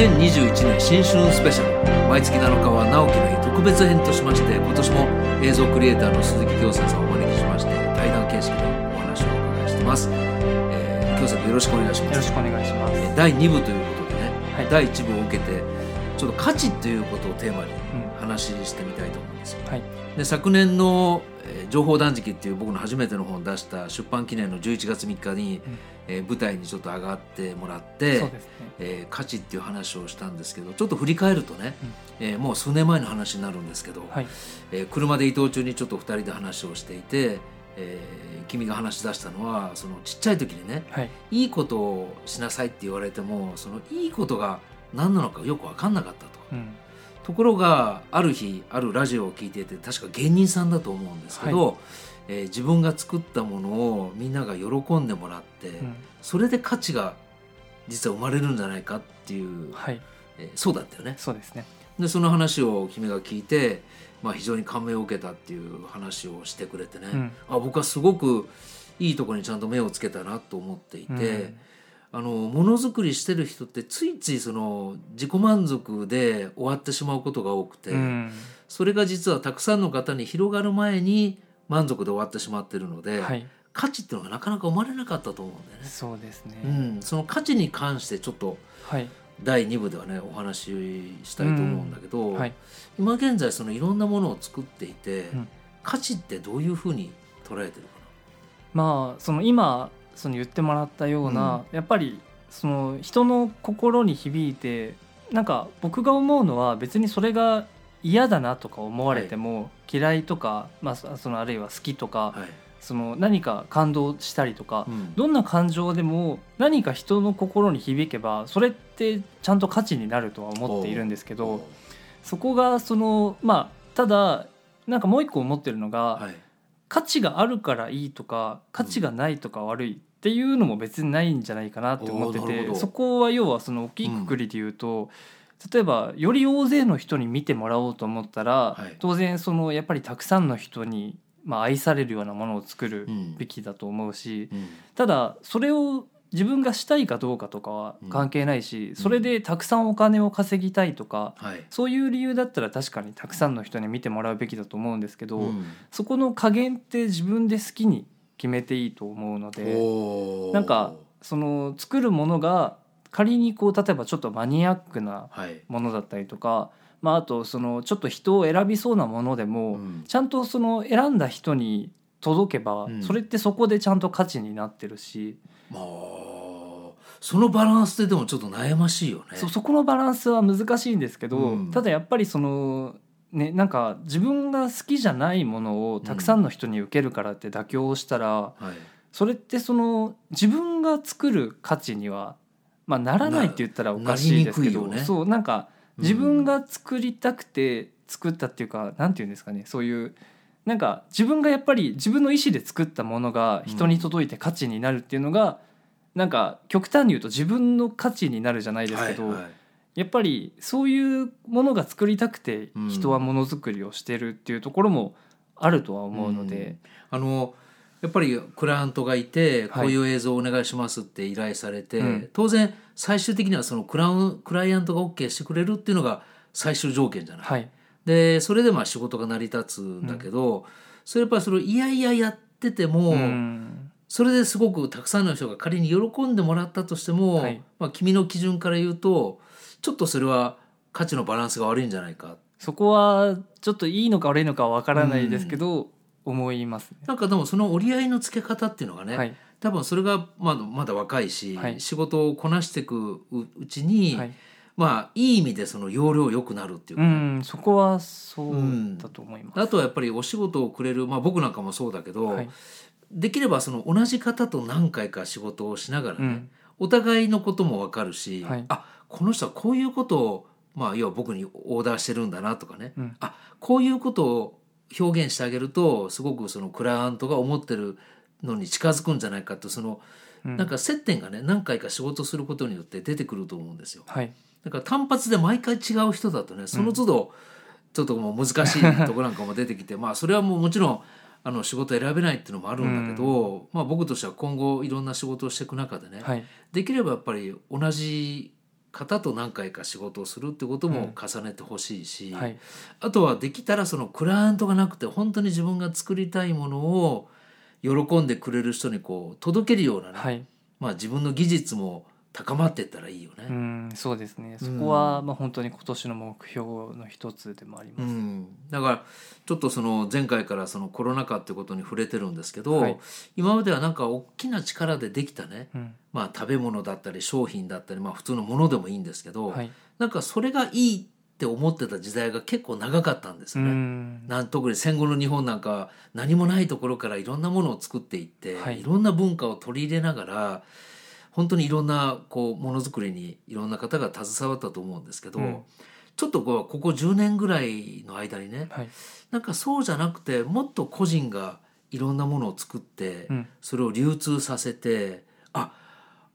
2021年新春スペシャル。毎月7日は直樹の日特別編としまして今年も映像クリエイターの鈴木京介さんをお招きしまして対談形式でお話をお伺いしてます、えー、京介よろしくお願いします。よろしくお願いします。えー第2部ということでね、はい。第1部を受けてちょっと価値ということをテーマにうん。話してみたいと思うんですよはい。で昨年の、えー情報断食」っていう僕の初めての本を出した出版記念の11月3日に、うんえー舞台にちょっと上がってもらってね。えー価値っていう話をしたんですけどちょっと振り返るとね、えーもう数年前の話になるんですけど、はい。えー車で移動中にちょっと2人で話をしていて、えー君が話し出したのはそのちっちゃい時にねはい。いいことをしなさいって言われてもそのいいことが何なのかよく分かんなかったと。うん。ところがある日あるラジオを聞いていて確か芸人さんだと思うんですけど、えー自分が作ったものをみんなが喜んでもらって、うん。それで価値が実は生まれるんじゃないかっていう、はい。えーそうだったよね。そうですね。でその話を君が聞いて、まあ、非常に感銘を受けたっていう話をしてくれてね、うんあ僕はすごくいいところにちゃんと目をつけたなと思っていて。うんあのものづくりしてる人ってついついその自己満足で終わってしまうことが多くて、うん。それが実はたくさんの方に広がる前に満足で終わってしまってるので、はい。価値っていうのがなかなか生まれなかったと思うんだよね。そうですね。うん、その価値に関してちょっとはい。第2部ではねお話ししたいと思うんだけど、はい。今現在そのいろんなものを作っていて、うん価値ってどういうふうに捉えてるかまあその今その言ってもらったような、やっぱりその人の心に響いてなんか僕が思うのは別にそれが嫌だなとか思われても、嫌いとか、まあ、そそのあるいは好きとか、な。はい。その何か感動したりとか、うん。どんな感情でも何か人の心に響けばそれってちゃんと価値になるとは思っているんですけどそこがそのまあただなんかもう一個思ってるのが、はい。価値があるからいいとか価値がないとか悪いっていうのも別にないんじゃないかなって思っててそこは要はその大きいくくりで言うと、例えばより大勢の人に見てもらおうと思ったら、はい。当然そのやっぱりたくさんの人に、まあ、愛されるようなものを作るうん。べきだと思うし、うん。ただそれを自分がしたいかどうかとかは関係ないし、それでたくさんお金を稼ぎたいとか、はい。そういう理由だったら確かにたくさんの人に見てもらうべきだと思うんですけど、うん。そこの加減って自分で好きに決めていいと思うのでなんかその作るものが仮にこう例えばちょっとマニアックなはい。ものだったりとか、まあ、あとそのちょっと人を選びそうなものでも、うん。ちゃんとその選んだ人に届けば、うん。それってそこでちゃんと価値になってるし、まあそのバランスででもちょっと悩ましいよね。そそこのバランスは難しいんですけど、うん。ただやっぱりその。ね、なんか自分が好きじゃないものをたくさんの人に受けるからって妥協したら、はい。それってその自分が作る価値には、まあ、ならないって言ったらおかしいですけど、ね。そうなんかうん。自分が作りたくて作ったっていうか、なんて言うんですかねそういうなんか自分がやっぱり自分の意思で作ったものが人に届いて価値になるっていうのが、なんか極端に言うと自分の価値になるじゃないですけど、はいはい。やっぱりそういうものが作りたくてうん。人はものづくりをしてるっていうところもあるとは思うので。あのやっぱりクライアントがいてこはい。ういう映像をお願いしますって依頼されて、うん。当然最終的にはそのクラウンクライアントが OK してくれるっていうのが最終条件じゃない。はい。でそれでまあ仕事が成り立つんだけど、それやっぱりそれをいやいややってても、うん。それですごくたくさんの人が仮に喜んでもらったとしても、はい。まあ、君の基準から言うとちょっとそれは価値のバランスが悪いんじゃないか。そこはちょっといいのか悪いのかは分からないですけど、思いますね。なんかでもその折り合いのつけ方っていうのがね、はい。多分それがまだまだ若いし、はい。仕事をこなしていくううちに、はい、まあいい意味でその容量良くなるっていうかうね、んそこはそうだと思います。あとはやっぱりお仕事をくれる、まあ、僕なんかもそうだけど、はい。できればその同じ方と何回か仕事をしながらね、うん。お互いのことも分かるし、はい。あこの人はこういうことを、まあ、要は僕にオーダーしてるんだなとかね、うん。あこういうことを表現してあげるとすごくそのクライアントが思ってるのに近づくんじゃないかってその、うん。なんか接点がね何回か仕事することによって出てくると思うんですよ。はい。だから単発で毎回違う人だとねその都度ちょっともう難しいとこなんかも出てきて まあそれはもうもちろんあの仕事選べないっていうのもあるんだけど、まあ僕としては今後いろんな仕事をしていく中でね、はい。できればやっぱり同じ方と何回か仕事をするってことも重ねてほしいし、はい。あとはできたらそのクライアントがなくて本当に自分が作りたいものを喜んでくれる人にこう届けるようなね、はい。まあ、自分の技術も高まっていったらいいよね。うんそうですね。うん。そこはまあ本当に今年の目標の一つでもあります、うん、だからちょっとその前回からそのコロナ禍ってことに触れてるんですけど、はい。今まではなんか大きな力でできたね、うん。まあ、食べ物だったり商品だったり、まあ、普通のものでもいいんですけど、はい。なんかそれがいいって思ってた時代が結構長かったんですうよね。ん。なん特に戦後の日本なんかは何もないところからいろんなものを作っていって、はい。い、ろんな文化を取り入れながら本当にいろんなこうものづくりにいろんな方が携わったと思うんですけど、うん。ちょっとこうここ10年ぐらいの間にねはい。なんかそうじゃなくてもっと個人がいろんなものを作って、うん。それを流通させてあ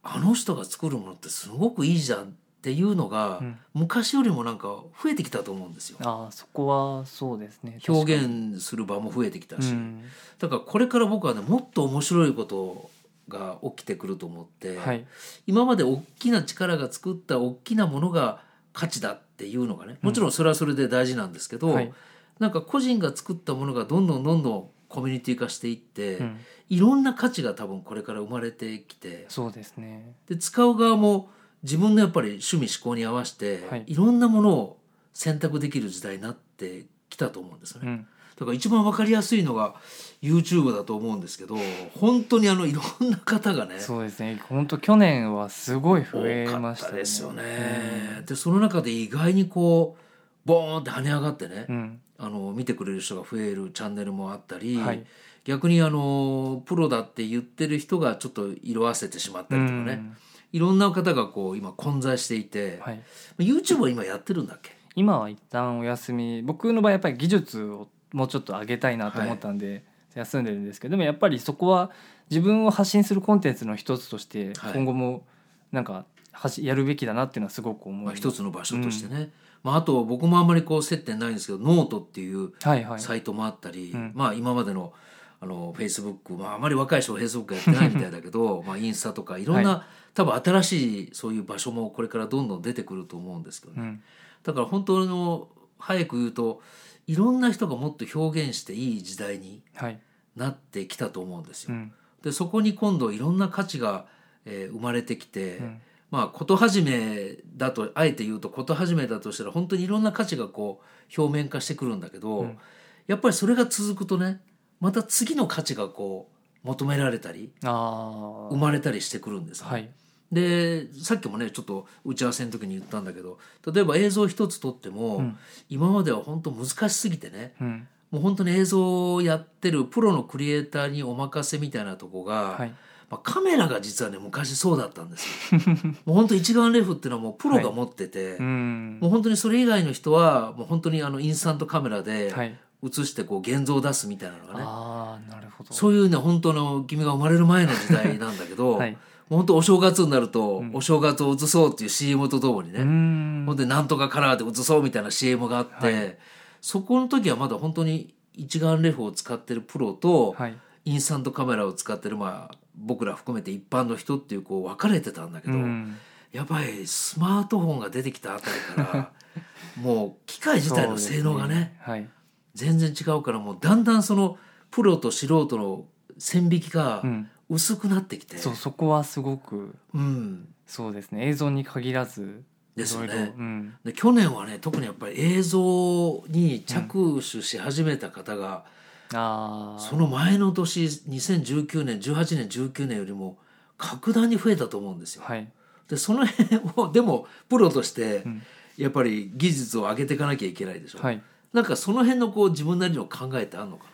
あの人が作るものってすごくいいじゃんっていうのが、うん。昔よりもなんか増えてきたと思うんですよ。ああそこはそうですね。表現する場も増えてきたし、うん。だからこれから僕はねもっと面白いことが起きてくると思って、はい。今まで大きな力が作った大きなものが価値だっていうのがねもちろんそれはそれで大事なんですけど、はい。なんか個人が作ったものがどんどんどんどんコミュニティ化していって、うん。いろんな価値が多分これから生まれてきてそうですね。で使う側も自分のやっぱり趣味思考に合わせて、はい。い、ろんなものを選択できる時代になってきたと思うんですよね。うんだから一番わかりやすいのが YouTube だと思うんですけど本当にあのいろんな方がねそうですね。本当去年はすごい増えましたね。たですよね。でその中で意外にこうボーンって跳ね上がってね、うん。あの見てくれる人が増えるチャンネルもあったり、はい。逆にあのプロだって言ってる人がちょっと色あせてしまったりとかね、うん。いろんな方がこう今混在していて、はい。YouTube は今やってるんだっけ？今は一旦お休み。僕の場合やっぱり技術をもうちょっと上げたいなと思ったんで、休んでるんですけどでもやっぱりそこは自分を発信するコンテンツの一つとしてはい。今後もなんかはしやるべきだなっていうのはすごく思います、一つの場所としてね、まあ、あと僕もあんまりこう接点ないんですけどノートっていうはいはい。サイトもあったり、うん。まあ今までのあのフェイスブックまああまり若い人はフェイスブックやってないみたいだけど まあインスタとかいろんな、多分新しいそういう場所もこれからどんどん出てくると思うんですけどね、うん。だから本当の早く言うといろんな人がもっと表現していい時代にはい。なってきたと思うんですよ。うん。でそこに今度いろんな価値が、えー生まれてきて、うん。まあ事始めだとあえて言うと事始めだとしたら本当にいろんな価値がこう表面化してくるんだけど、うん。やっぱりそれが続くとねまた次の価値がこう求められたりあ生まれたりしてくるんですね。あはいでさっきもねちょっと打ち合わせの時に言ったんだけど例えば映像一つ撮っても、うん。今までは本当難しすぎてねうん。もう本当に映像をやってるプロのクリエイターにお任せみたいなとこが、はい。まあ、カメラが実はね昔そうだったんですよ。もう本当一眼レフっていうのはもうプロが持ってて、うん。もう本当にそれ以外の人はもう本当にあのインスタントカメラではい。映してこう現像を出すみたいなのがね、ああなるほど。そういうね本当の君が生まれる前の時代なんだけど、はい本当お正月になると、うん。お正月を映そうっていう CM とともにね、うん。ほんでなんとかカラーで映そうみたいな CM があって、はい。そこの時はまだ本当に一眼レフを使ってるプロと、はい。インスタントカメラを使ってるまあ僕ら含めて一般の人っていうこう分かれてたんだけど、うん。やっぱりスマートフォンが出てきたあたりから もう機械自体の性能がね全然違うからもうだんだんそのプロと素人の線引きがうん薄くなってきて、そうそこはすごくうん、そうですね。映像に限らずですよねうん。で去年はね特にやっぱり映像に着手し始めた方が、ああその前の年2019年18年19年よりも格段に増えたと思うんですよ。はい。でその辺を でもプロとしてうん。やっぱり技術を上げていかなきゃいけないでしょ。はい。なんかその辺のこう自分なりの考えってあるのか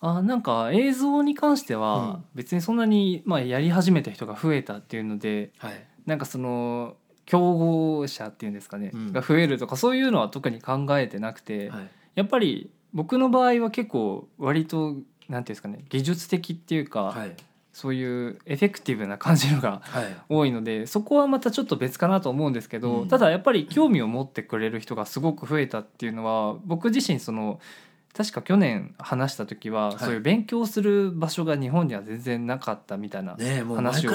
あなんか映像に関してうんは別にそんなに、まあ、やり始めた人が増えたっていうのでな。はい。なんかその競合者っていうんですかね、うんが増えるとかそういうのは特に考えてなくて、はい。やっぱり僕の場合は結構割となんていうんですかね技術的っていうか、はい。そういうエフェクティブな感じのがはい。多いのでそこはまたちょっと別かなと思うんですけど、うんただやっぱり興味を持ってくれる人がすごく増えたっていうのは僕自身その確か去年話した時は、い。そういう勉強する場所が日本には全然なかったみたいな、話を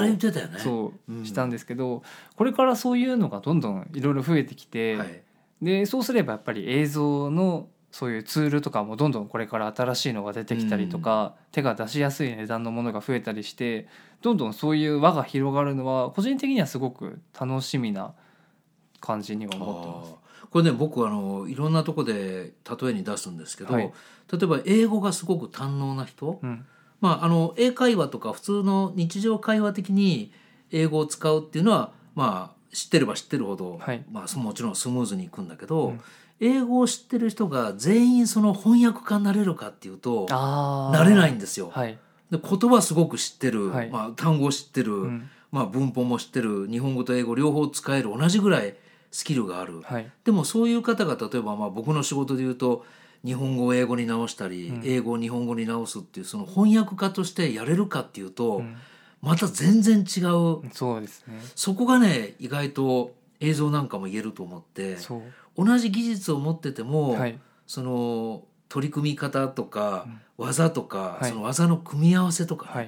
したんですけどこれからそういうのがどんどんいろいろ増えてきて、はい。でそうすればやっぱり映像のそういうツールとかもどんどんこれから新しいのが出てきたりとか、手が出しやすい値段のものが増えたりしてどんどんそういう輪が広がるのは個人的にはすごく楽しみな感じには思ってます。これね僕あのいろんなとこで例えに出すんですけど、はい。例えば英語がすごく堪能な人、うん。まあ、あの英会話とか普通の日常会話的に英語を使うっていうのは、まあ、知ってれば知ってるほど、はい。まあ、そもちろんスムーズにいくんだけど、うん。英語を知ってる人が全員その翻訳家になれるかっていうとなれないんですよ。はい、で言葉すごく知ってる、はい。まあ、単語知ってる、うん。まあ、文法も知ってる日本語と英語両方使える同じぐらいスキルがある。はい。でもそういう方が例えばまあ僕の仕事で言うと日本語を英語に直したり、うん。英語を日本語に直すっていうその翻訳家としてやれるかっていうと、うん。また全然違う。そうですね。そこがね意外と映像なんかも言えると思って同じ技術を持ってても、はい。その取り組み方とか、技とか、はい。その技の組み合わせとか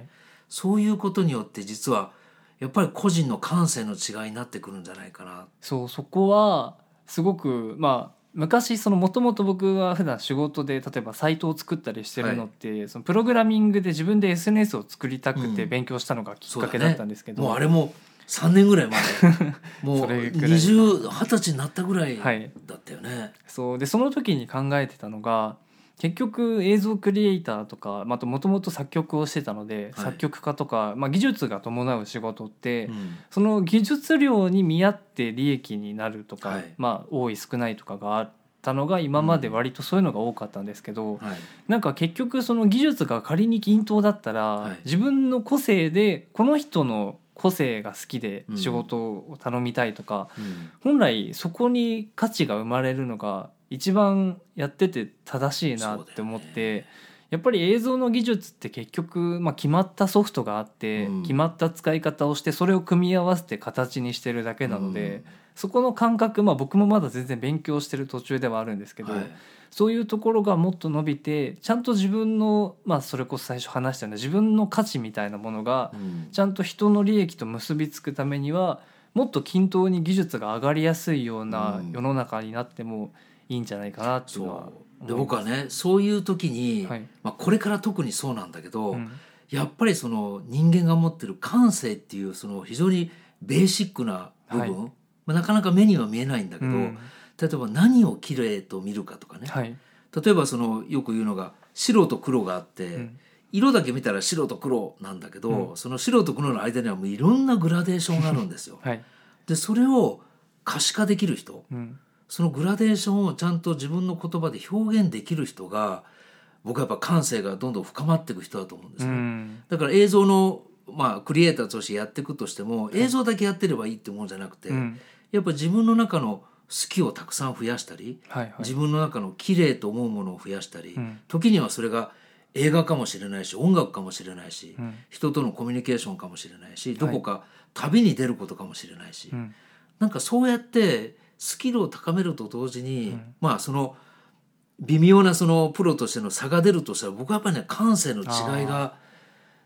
そういうことによって実はやっぱり個人の感性の違いになってくるんじゃないかな。そうそこはすごくまあ昔そのもともと僕は普段仕事で例えばサイトを作ったりしてるのって、そのプログラミングで自分で SNS を作りたくてうん。勉強したのがきっかけだったんですけど、もうあれも3年ぐらい前。もうそれぐらい20 20歳になったぐらいはい。だったよね。そう。でその時に考えてたのが結局映像クリエイターとかまたもともと作曲をしてたので、はい。作曲家とか、まあ、技術が伴う仕事って、うん。その技術量に見合って利益になるとか、はい。まあ多い少ないとかがあったのが今まで割とそういうのが多かったんですけど、はい。なんか結局その技術が仮に均等だったら、はい。自分の個性でこの人の個性が好きでうん。仕事を頼みたいとか、うん。本来そこに価値が生まれるのが一番やってて正しいなって思って、やっぱり映像の技術って結局、まあ、決まったソフトがあって、うん。決まった使い方をしてそれを組み合わせて形にしてるだけなので、そこの感覚、まあ、僕もまだ全然勉強してる途中ではあるんですけど、はい。そういうところがもっと伸びてちゃんと自分の、まあ、それこそ最初話したような自分の価値みたいなものがうん。ちゃんと人の利益と結びつくためにはもっと均等に技術が上がりやすいようなうん。世の中になってもいいんじゃないかなっていうのはで僕はねそういう時に、はい。まあ、これから特にそうなんだけど、うん。やっぱりその人間が持ってる感性っていうその非常にベーシックな部分、はい。まあ、なかなか目には見えないんだけど、うん。例えば何をきれいと見るかとかね、はい。例えばそのよく言うのが白と黒があって、うん。色だけ見たら白と黒なんだけど、うん。その白と黒の間にはもういろんなグラデーションがあるんですよ。はい。でそれを可視化できる人うんそのグラデーションをちゃんと自分の言葉で表現できる人が僕はやっぱ感性がどんどん深まっていく人だと思うんですうね。ん。だから映像のまあクリエイターとしてやっていくとしても映像だけやってればいいってもんじゃなくて、うん。やっぱ自分の中の好きをたくさん増やしたり、はいはい。自分の中の綺麗と思うものを増やしたり、うん。時にはそれが映画かもしれないし音楽かもしれないし、うん。人とのコミュニケーションかもしれないしどこか旅に出ることかもしれないし、うん。なんかそうやってスキルを高めると同時に、うん。まあその微妙なそのプロとしての差が出るとしたら僕はやっぱりね感性の違いが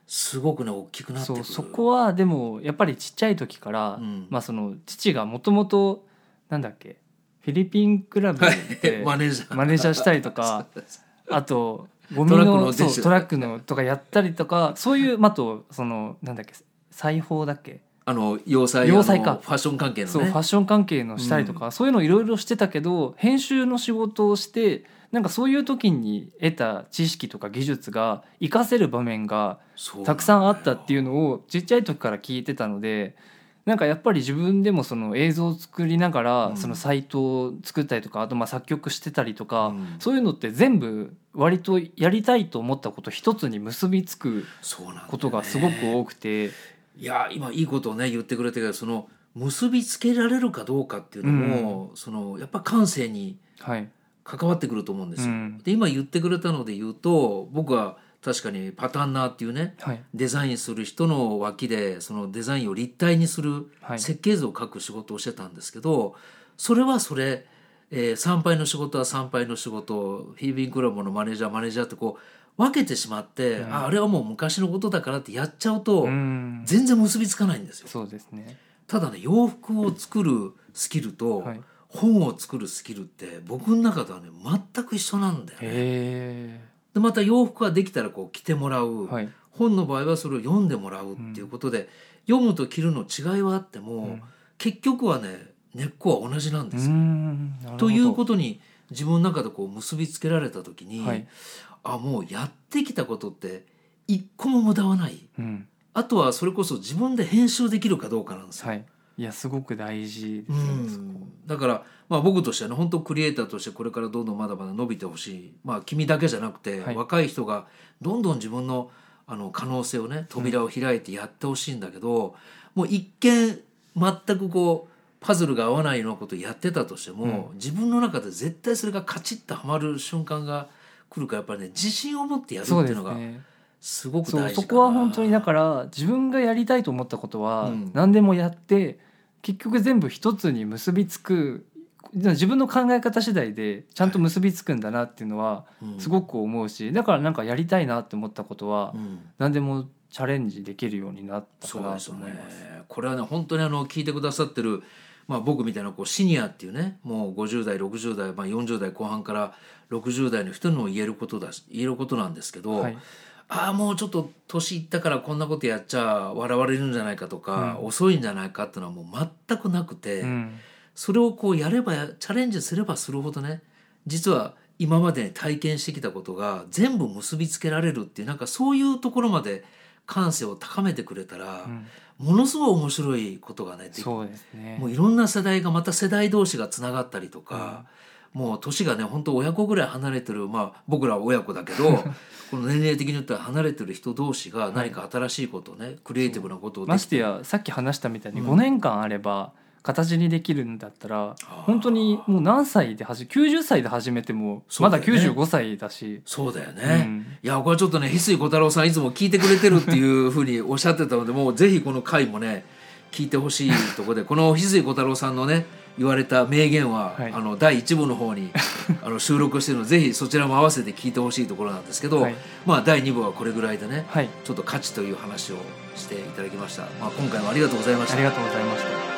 すごくね大きくなってくる。そうそこはでもやっぱりちっちゃい時から、うん。まあその父がもともとなんだっけフィリピンクラブで マネージャー。マネージャーしたりとかあとゴミのトラックのとかやったりとかそういうまああとそのなんだっけ裁縫だっけあの洋裁洋裁か。ファッション関係のね。そうファッション関係のしたりとか、そういうのいろいろしてたけど編集の仕事をしてなんかそういう時に得た知識とか技術が活かせる場面がたくさんあったっていうのをちっちゃい時から聞いてたのでなんかやっぱり自分でもその映像を作りながらうん。そのサイトを作ったりとかあとまあ作曲してたりとか、うん。そういうのって全部割とやりたいと思ったこと一つに結びつくことがすごく多くて、いや今いいことをね言ってくれたけどその結びつけられるかどうかっていうのも、そのやっぱ感性にはい、関わってくると思うんですよ。うん。で今言ってくれたので言うと僕は確かにパタンナーっていうねはい。デザインする人の脇でそのデザインを立体にするはい。設計図を描く仕事をしてたんですけど、それはそれえー参拝の仕事は参拝の仕事フィリピンクラブのマネージャーマネージャーってこう分けてしまって、うん。ああれはもう昔のことだからってやっちゃうと、うん。全然結びつかないんですよ。そうですね。ただね洋服を作るスキルと、はい。本を作るスキルって僕の中ではね全く一緒なんだよね。へでまた洋服ができたらこう着てもらう、えはい。本の場合はそれを読んでもらうっていうことで、読むと着るの違いはあっても、うん。結局はね根っこは同じなんですよ。ということに自分の中でこう結びつけられた時に、はいあもうやってきたことって一個も無駄はない。うん。あとはそれこそ自分で編集できるかどうかなんですよ。はい。いやすごく大事でうすだから、まあ、僕としてはね本当クリエイターとしてこれからどんどんまだまだ伸びてほしい、まあ、君だけじゃなくて、はい。若い人がどんどん自分のあの可能性をね扉を開いてやってほしいんだけど、もう一見全くこうパズルが合わないようなことをやってたとしても、自分の中で絶対それがカチッとはまる瞬間が来るからやっぱりね自信を持ってやるっていうのがですね。すごく大事かな。そこは本当にだから自分がやりたいと思ったことはうん。何でもやって、結局全部一つに結びつく自分の考え方次第でちゃんと結びつくんだなっていうのはうん。すごく思うしだからなんかやりたいなって思ったことはうん。何でもチャレンジできるようになったかなそうですよね。と思います。これはね本当にあの聞いてくださってる、まあ、僕みたいなこうシニアっていうねもう50代60代、まあ、40代後半から60代の人にも言えることだし言えることなんですけど、はい。ああもうちょっと年いったからこんなことやっちゃ笑われるんじゃないかとか、うん。遅いんじゃないかっていうのはもう全くなくて、うん。それをこうやればやチャレンジすればするほどね実は今までに体験してきたことが全部結びつけられるっていうなんかそういうところまで感性を高めてくれたら、うん。ものすごい面白いことがねそうですね。もういろんな世代がまた世代同士がつながったりとか、もう年がね本当親子ぐらい離れてるまあ僕らは親子だけど この年齢的によっては離れてる人同士が何か新しいことをね、クリエイティブなことをできましてやさっき話したみたいにうん。5年間あれば形にできるんだったら、本当にもう何歳で始め90歳で始めてもまだそうだよね。95歳だし。そうだよね、うん。いやこれはちょっとね翡翠小太郎さんいつも聞いてくれてるっていうふうにおっしゃってたのでもうぜひこの回もね聞いてほしいところで この翡翠小太郎さんのね言われた名言は、はい。あの第1部の方に あの収録してるのでぜひそちらも合わせて聞いてほしいところなんですけど、はい。まあ第2部はこれぐらいでねはい。ちょっと価値という話をしていただきました、まあ、今回もありがとうございました。ありがとうございました。